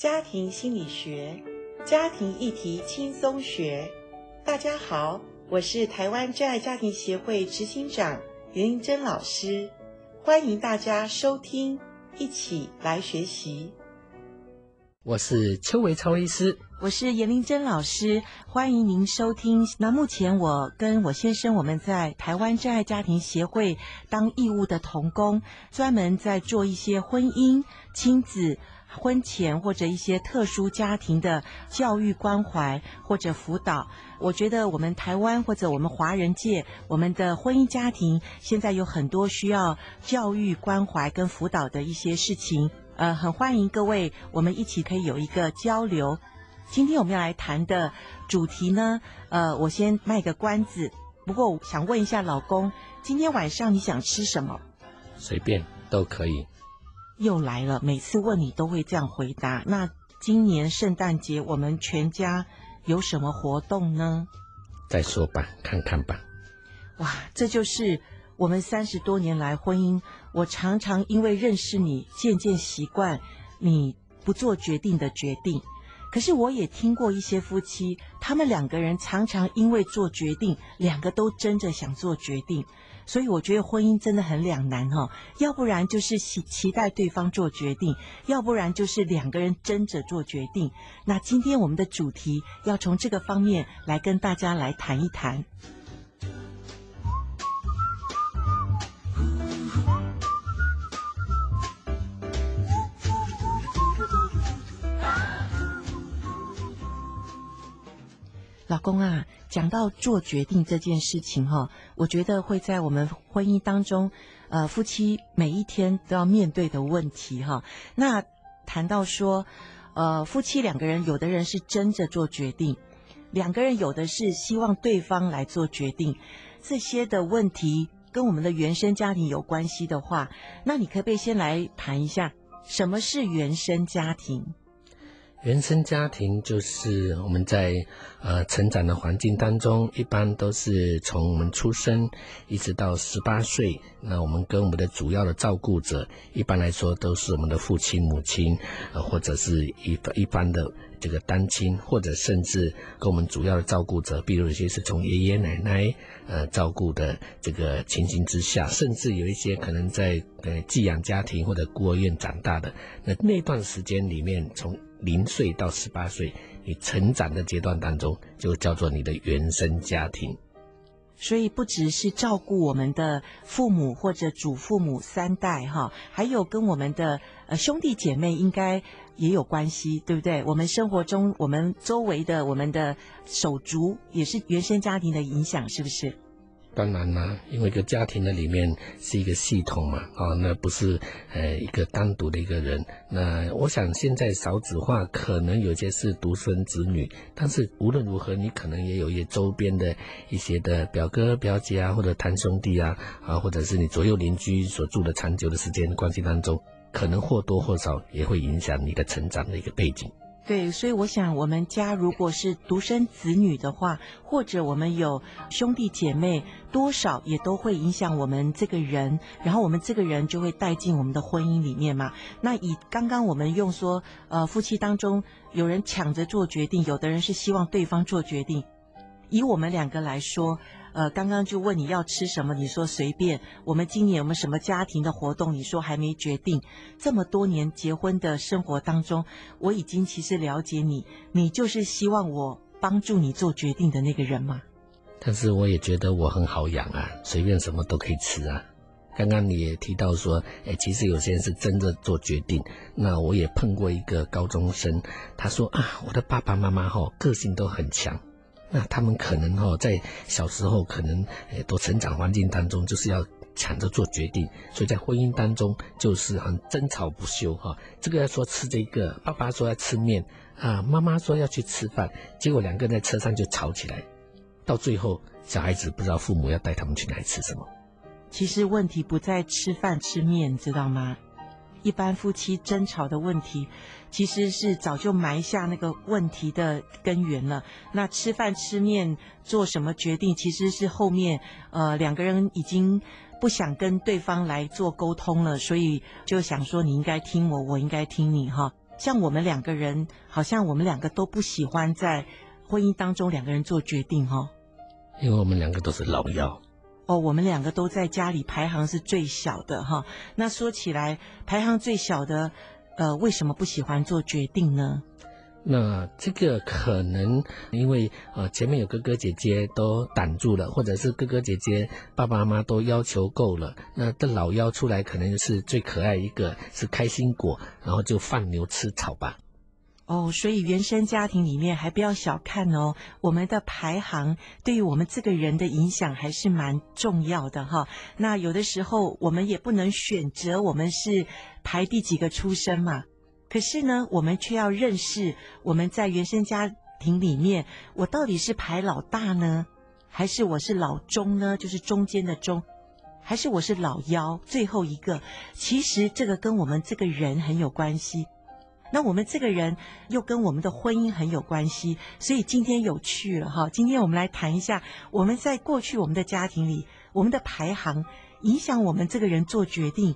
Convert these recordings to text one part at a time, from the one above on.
家庭心理学，家庭议题轻松学。大家好，我是台湾真爱家庭协会执行长严玲珍老师，欢迎大家收听，一起来学习。我是邱维超医师，我是严玲珍老师，欢迎您收听。那目前我跟我先生我们在台湾真爱家庭协会当义务的童工，专门在做一些婚姻、亲子。婚前或者一些特殊家庭的教育关怀或者辅导，我觉得我们台湾或者我们华人界，我们的婚姻家庭现在有很多需要教育关怀跟辅导的一些事情，呃，很欢迎各位，我们一起可以有一个交流。今天我们要来谈的主题呢，呃，我先卖个关子，不过我想问一下老公，今天晚上你想吃什么？随便都可以。又来了，每次问你都会这样回答。那今年圣诞节我们全家有什么活动呢？再说吧，看看吧。哇，这就是我们三十多年来婚姻。我常常因为认识你，渐渐习惯你不做决定的决定。可是我也听过一些夫妻，他们两个人常常因为做决定，两个都争着想做决定。所以我觉得婚姻真的很两难哈，要不然就是期期待对方做决定，要不然就是两个人争着做决定。那今天我们的主题要从这个方面来跟大家来谈一谈。老公啊，讲到做决定这件事情哈，我觉得会在我们婚姻当中，呃，夫妻每一天都要面对的问题哈。那谈到说，呃，夫妻两个人，有的人是争着做决定，两个人有的是希望对方来做决定，这些的问题跟我们的原生家庭有关系的话，那你可不可以先来谈一下，什么是原生家庭？原生家庭就是我们在呃成长的环境当中，一般都是从我们出生一直到十八岁，那我们跟我们的主要的照顾者，一般来说都是我们的父亲、母亲，呃或者是一一般的这个单亲，或者甚至跟我们主要的照顾者，比如有些是从爷爷奶奶呃照顾的这个情形之下，甚至有一些可能在呃寄养家庭或者孤儿院长大的，那那段时间里面从。零岁到十八岁，你成长的阶段当中，就叫做你的原生家庭。所以不只是照顾我们的父母或者祖父母三代哈，还有跟我们的呃兄弟姐妹应该也有关系，对不对？我们生活中我们周围的我们的手足也是原生家庭的影响，是不是？当然啦，因为一个家庭的里面是一个系统嘛，啊，那不是呃一个单独的一个人。那我想现在少子化，可能有些是独生子女，但是无论如何，你可能也有一些周边的一些的表哥表姐啊，或者堂兄弟啊，啊，或者是你左右邻居所住的长久的时间关系当中，可能或多或少也会影响你的成长的一个背景。对，所以我想，我们家如果是独生子女的话，或者我们有兄弟姐妹，多少也都会影响我们这个人，然后我们这个人就会带进我们的婚姻里面嘛。那以刚刚我们用说，呃，夫妻当中有人抢着做决定，有的人是希望对方做决定。以我们两个来说。呃，刚刚就问你要吃什么，你说随便。我们今年有没有什么家庭的活动？你说还没决定。这么多年结婚的生活当中，我已经其实了解你，你就是希望我帮助你做决定的那个人嘛。但是我也觉得我很好养啊，随便什么都可以吃啊。刚刚你也提到说，哎，其实有些人是真的做决定。那我也碰过一个高中生，他说啊，我的爸爸妈妈哈个性都很强。那他们可能哈在小时候可能诶都成长环境当中就是要抢着做决定，所以在婚姻当中就是很争吵不休哈。这个要说吃这个，爸爸说要吃面啊，妈妈说要去吃饭，结果两个人在车上就吵起来，到最后小孩子不知道父母要带他们去哪里吃什么。其实问题不在吃饭吃面，知道吗？一般夫妻争吵的问题，其实是早就埋下那个问题的根源了。那吃饭吃面做什么决定，其实是后面呃两个人已经不想跟对方来做沟通了，所以就想说你应该听我，我应该听你哈。像我们两个人，好像我们两个都不喜欢在婚姻当中两个人做决定哈、因为我们两个都是老幺。哦，我们两个都在家里排行是最小的哈。那说起来，排行最小的，呃，为什么不喜欢做决定呢？那这个可能因为呃前面有哥哥姐姐都挡住了，或者是哥哥姐姐爸爸妈妈都要求够了，那这老幺出来可能是最可爱一个，是开心果，然后就放牛吃草吧。哦，所以原生家庭里面还不要小看哦，我们的排行对于我们这个人的影响还是蛮重要的哈。那有的时候我们也不能选择我们是排第几个出生嘛。可是呢，我们却要认识我们在原生家庭里面，我到底是排老大呢，还是我是老中呢？就是中间的中，还是我是老幺，最后一个？其实这个跟我们这个人很有关系。那我们这个人又跟我们的婚姻很有关系。所以今天有趣了哈，今天我们来谈一下，我们在过去我们的家庭里，我们的排行影响我们这个人做决定。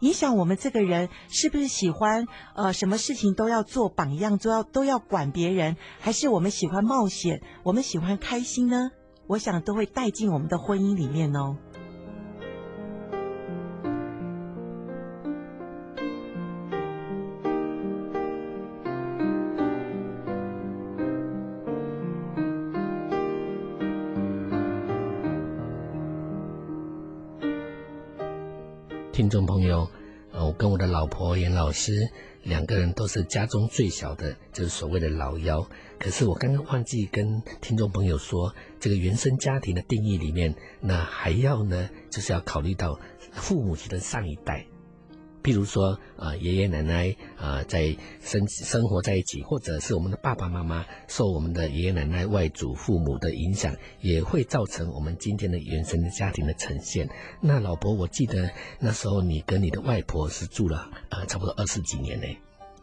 影响我们这个人是不是喜欢呃，什么事情都要做榜样，都要都要管别人，还是我们喜欢冒险，我们喜欢开心呢？我想都会带进我们的婚姻里面哦。听众朋友，呃，我跟我的老婆严老师两个人都是家中最小的，就是所谓的老幺。可是我刚刚忘记跟听众朋友说，这个原生家庭的定义里面，那还要呢，就是要考虑到父母亲的上一代。譬如说，啊、呃，爷爷奶奶啊、在生生活在一起，或者是我们的爸爸妈妈受我们的爷爷奶奶、外祖父母的影响，也会造成我们今天的原生的家庭的呈现。那老婆，我记得那时候你跟你的外婆是住了啊差不多二十几年呢。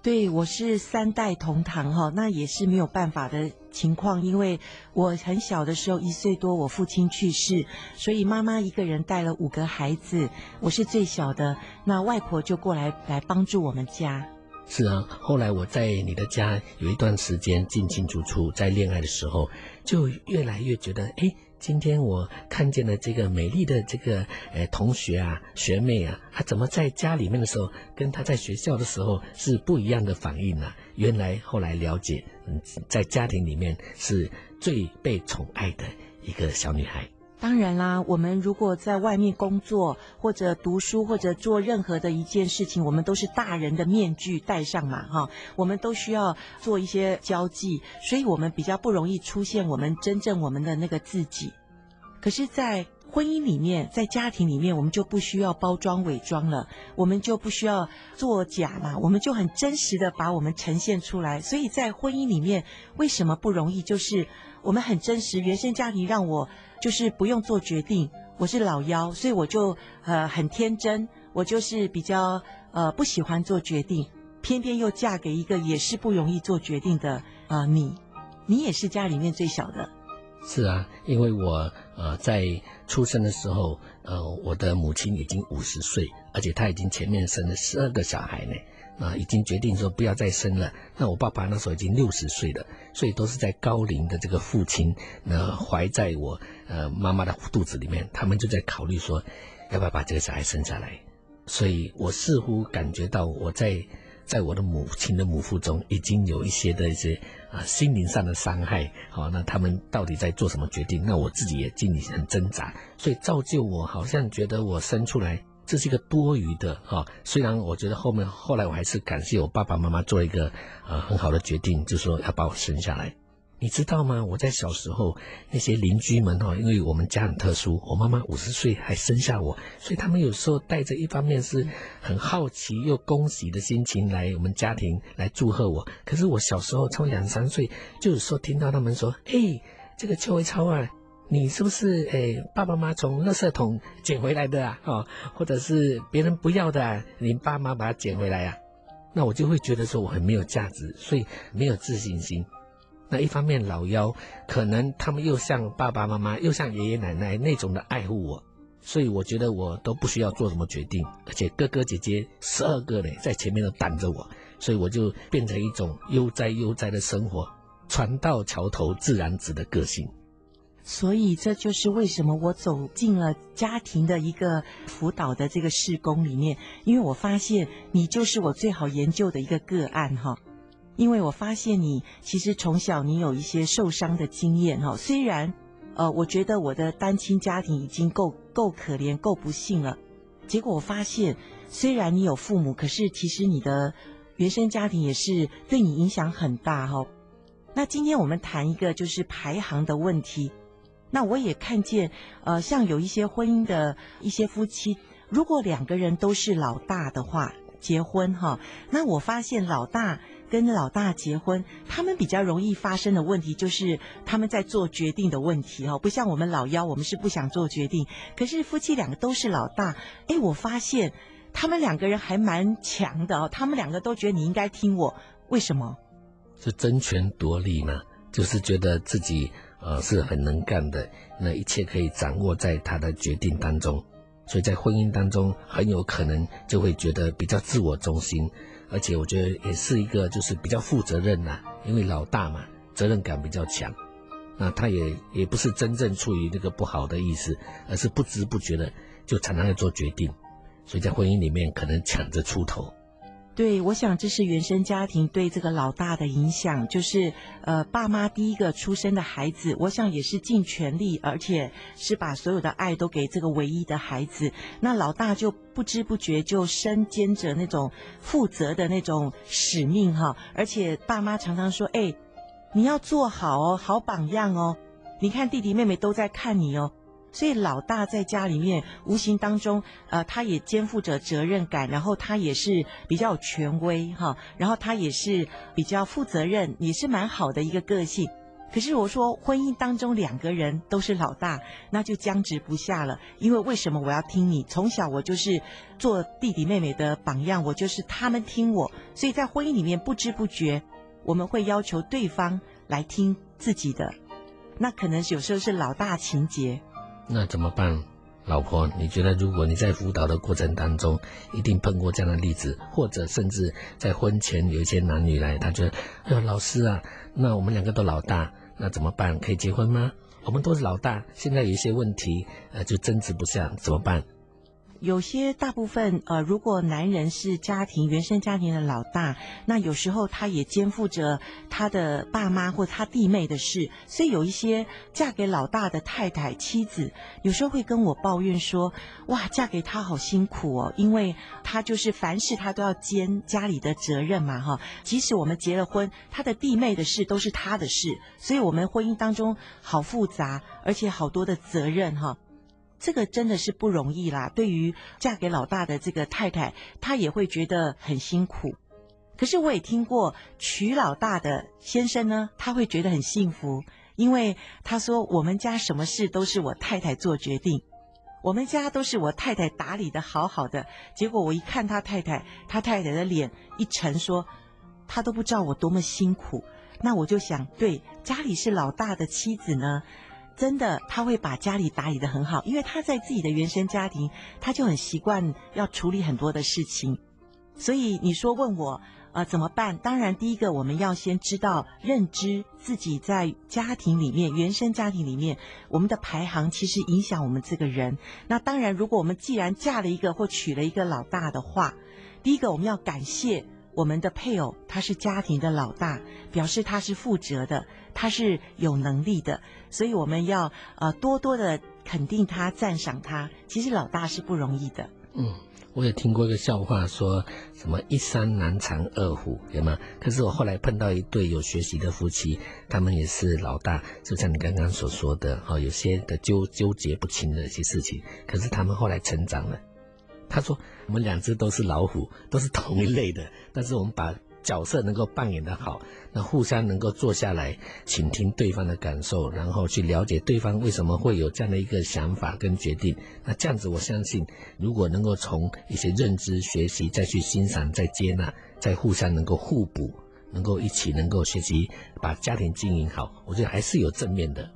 对，我是三代同堂哈，那也是没有办法的情况，因为我很小的时候一岁多，我父亲去世，所以妈妈一个人带了五个孩子，我是最小的，那外婆就过来来帮助我们家。是啊，后来我在你的家有一段时间进进出出，在恋爱的时候，就越来越觉得，哎。今天我看见了这个美丽的这个呃同学啊学妹啊，她怎么在家里面的时候，跟她在学校的时候是不一样的反应呢？原来后来了解，嗯，在家庭里面是最被宠爱的一个小女孩。当然啦，我们如果在外面工作或者读书或者做任何的一件事情，我们都是大人的面具戴上嘛，哈，我们都需要做一些交际，所以我们比较不容易出现我们真正我们的那个自己。可是，在婚姻里面，在家庭里面，我们就不需要包装伪装了，我们就不需要作假嘛，我们就很真实的把我们呈现出来。所以在婚姻里面，为什么不容易？就是我们很真实，原生家庭让我。就是不用做决定，我是老幺，所以我就呃很天真，我就是比较呃不喜欢做决定，偏偏又嫁给一个也是不容易做决定的啊、呃、你，你也是家里面最小的。是啊，因为我呃在出生的时候，呃我的母亲已经五十岁，而且她已经前面生了十二个小孩呢。啊，已经决定说不要再生了。那我爸爸那时候已经六十岁了，所以都是在高龄的这个父亲，那怀在我呃妈妈的肚子里面，他们就在考虑说，要不要把这个小孩生下来。所以我似乎感觉到我在在我的母亲的母腹中已经有一些的一些啊心灵上的伤害。好，那他们到底在做什么决定？那我自己也尽力很挣扎，所以造就我好像觉得我生出来。这是一个多余的哈，虽然我觉得后面后来我还是感谢我爸爸妈妈做一个呃很好的决定，就说要把我生下来。你知道吗？我在小时候那些邻居们哈，因为我们家很特殊，我妈妈五十岁还生下我，所以他们有时候带着一方面是很好奇又恭喜的心情来我们家庭来祝贺我。可是我小时候超两三岁，就有时候听到他们说：“哎，这个邱维超啊。”你是不是诶、爸爸妈妈从垃圾桶捡回来的啊？哦，或者是别人不要的，啊，你爸妈把它捡回来啊？那我就会觉得说我很没有价值，所以没有自信心。那一方面老幺可能他们又像爸爸妈妈，又像爷爷奶奶那种的爱护我，所以我觉得我都不需要做什么决定，而且哥哥姐姐十二个呢在前面都挡着我，所以我就变成一种悠哉悠哉的生活，船到桥头自然直的个性。所以这就是为什么我走进了家庭的一个辅导的这个事工里面，因为我发现你就是我最好研究的一个个案哈。因为我发现你其实从小你有一些受伤的经验哈，虽然呃我觉得我的单亲家庭已经够够可怜够不幸了，结果我发现虽然你有父母，可是其实你的原生家庭也是对你影响很大哈。那今天我们谈一个就是排行的问题。那我也看见，呃，像有一些婚姻的一些夫妻，如果两个人都是老大的话，结婚哈，那我发现老大跟老大结婚，他们比较容易发生的问题就是他们在做决定的问题哈，不像我们老幺，我们是不想做决定。可是夫妻两个都是老大，哎，我发现他们两个人还蛮强的哦，他们两个都觉得你应该听我，为什么？是争权夺利嘛，就是觉得自己。呃，是很能干的，那一切可以掌握在他的决定当中，所以在婚姻当中很有可能就会觉得比较自我中心，而且我觉得也是一个就是比较负责任呐、因为老大嘛，责任感比较强，那他也也不是真正出于那个不好的意思，而是不知不觉的就常常在做决定，所以在婚姻里面可能抢着出头。对，我想这是原生家庭对这个老大的影响，就是呃，爸妈第一个出生的孩子，我想也是尽全力，而且是把所有的爱都给这个唯一的孩子。那老大就不知不觉就身兼着那种负责的那种使命哈，而且爸妈常常说，哎，你要做好哦，好榜样哦，你看弟弟妹妹都在看你哦。所以老大在家里面，无形当中，呃，他也肩负着责任感，然后他也是比较有权威哈，然后他也是比较负责任，也是蛮好的一个个性。可是我说婚姻当中两个人都是老大，那就僵持不下了。因为为什么我要听你？从小我就是做弟弟妹妹的榜样，我就是他们听我，所以在婚姻里面不知不觉，我们会要求对方来听自己的，那可能有时候是老大情结。那怎么办，老婆？你觉得如果你在辅导的过程当中，一定碰过这样的例子，或者甚至在婚前有一些男女来，他觉得，哎呦，老师啊，那我们两个都老大，那怎么办？可以结婚吗？我们都是老大，现在有一些问题，呃，就争执不下，怎么办？有些大部分呃，如果男人是家庭原生家庭的老大，那有时候他也肩负着他的爸妈或他弟妹的事，所以有一些嫁给老大的太太妻子，有时候会跟我抱怨说：“哇，嫁给他好辛苦哦，因为他就是凡事他都要兼家里的责任嘛，哈。即使我们结了婚，他的弟妹的事都是他的事，所以我们婚姻当中好复杂，而且好多的责任，哈。”这个真的是不容易啦。对于嫁给老大的这个太太，她也会觉得很辛苦。可是我也听过娶老大的先生呢，他会觉得很幸福，因为他说我们家什么事都是我太太做决定，我们家都是我太太打理得好好的。结果我一看他太太，他太太的脸一沉，说他都不知道我多么辛苦。那我就想，对，家里是老大的妻子呢。真的，他会把家里打理得很好，因为他在自己的原生家庭，他就很习惯要处理很多的事情。所以你说问我，呃，怎么办？当然，第一个我们要先知道认知自己在家庭里面、原生家庭里面，我们的排行其实影响我们这个人。那当然，如果我们既然嫁了一个或娶了一个老大的话，第一个我们要感谢。我们的配偶，他是家庭的老大，表示他是负责的，他是有能力的，所以我们要呃多多的肯定他、赞赏他。其实老大是不容易的。嗯，我也听过一个笑话，说什么一山难藏二虎，对吗？可是我后来碰到一对有学习的夫妻，他们也是老大，就像你刚刚所说的，哦，有些的纠纠结不清的一些事情，可是他们后来成长了。他说：“我们两只都是老虎，都是同一类的。但是我们把角色能够扮演得好，那互相能够坐下来倾听对方的感受，然后去了解对方为什么会有这样的一个想法跟决定。那这样子，我相信，如果能够从一些认知学习，再去欣赏，再接纳，再互相能够互补，能够一起能够学习把家庭经营好，我觉得还是有正面的。”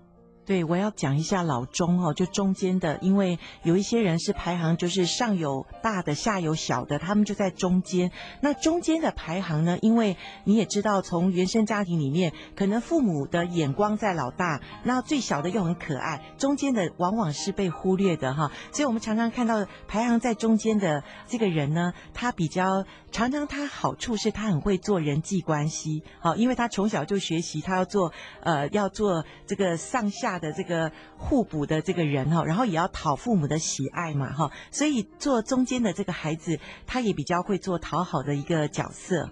对，我要讲一下老中哦，就中间的，因为有一些人是排行就是上有大的，下有小的，他们就在中间。那中间的排行呢，因为你也知道，从原生家庭里面，可能父母的眼光在老大，那最小的又很可爱，中间的往往是被忽略的哈。所以我们常常看到排行在中间的这个人呢，他比较常常他好处是他很会做人际关系，好，因为他从小就学习他要做呃要做这个上下。的这个互补的这个人哈，然后也要讨父母的喜爱嘛哈，所以做中间的这个孩子，他也比较会做讨好的一个角色。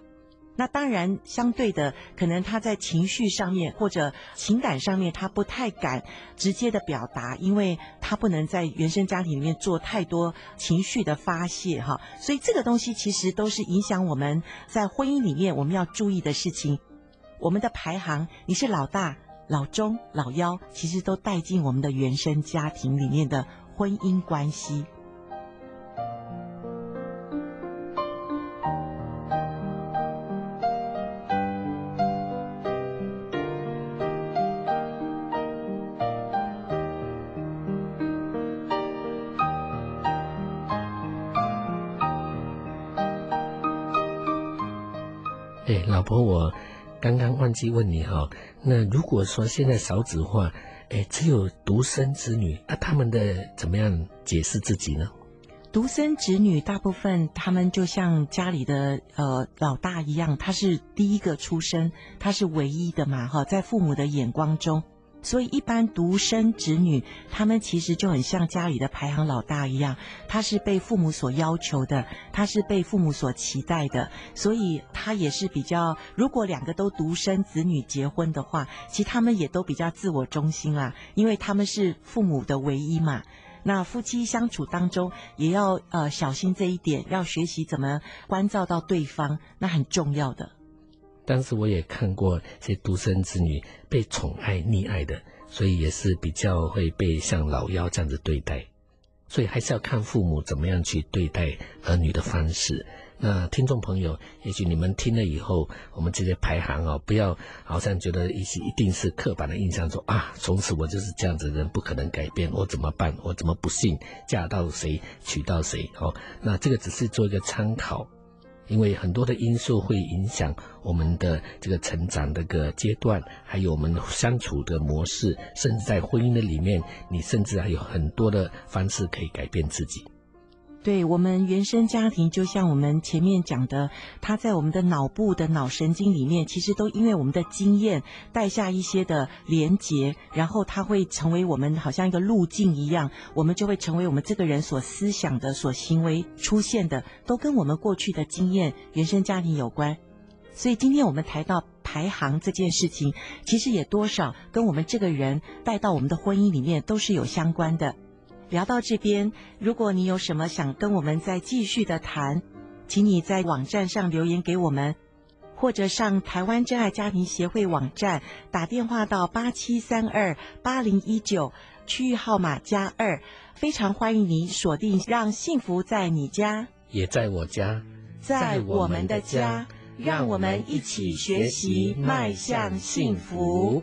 那当然，相对的，可能他在情绪上面或者情感上面，他不太敢直接的表达，因为他不能在原生家庭里面做太多情绪的发泄哈。所以这个东西其实都是影响我们在婚姻里面我们要注意的事情。我们的排行，你是老大。老中、老幺，其实都带进我们的原生家庭里面的婚姻关系。哎，老婆，我。刚刚忘记问你哈，那如果说现在少子化，哎，只有独生子女，那、他们的怎么样解释自己呢？独生子女大部分他们就像家里的呃老大一样，他是第一个出生，他是唯一的嘛哈，在父母的眼光中。所以，一般独生子女，他们其实就很像家里的排行老大一样，他是被父母所要求的，他是被父母所期待的，所以他也是比较。如果两个都独生子女结婚的话，其实他们也都比较自我中心啊，因为他们是父母的唯一嘛。那夫妻相处当中，也要呃小心这一点，要学习怎么关照到对方，那很重要的。但是我也看过些独生子女被宠爱溺爱的，所以也是比较会被像老幺这样子对待，所以还是要看父母怎么样去对待儿女的方式。那听众朋友，也许你们听了以后，我们这些排行哦，不要好像觉得一些一定是刻板的印象说，啊，从此我就是这样子人，不可能改变，我怎么办？我怎么不幸嫁到谁，娶到谁？哦，那这个只是做一个参考。因为很多的因素会影响我们的这个成长的个阶段，还有我们相处的模式，甚至在婚姻的里面，你甚至还有很多的方式可以改变自己。对，我们原生家庭，就像我们前面讲的，它在我们的脑部的脑神经里面，其实都因为我们的经验带下一些的连结，然后它会成为我们好像一个路径一样，我们就会成为我们这个人所思想的、所行为出现的，都跟我们过去的经验、原生家庭有关。所以今天我们谈到排行这件事情，其实也多少跟我们这个人带到我们的婚姻里面都是有相关的。聊到这边，如果你有什么想跟我们再继续的谈，请你在网站上留言给我们，或者上台湾真爱家庭协会网站打电话到八七三二八零一九区域号码加二，非常欢迎你锁定，让幸福在你家，也在我家，在我们的家，让我们一起学习迈向幸福。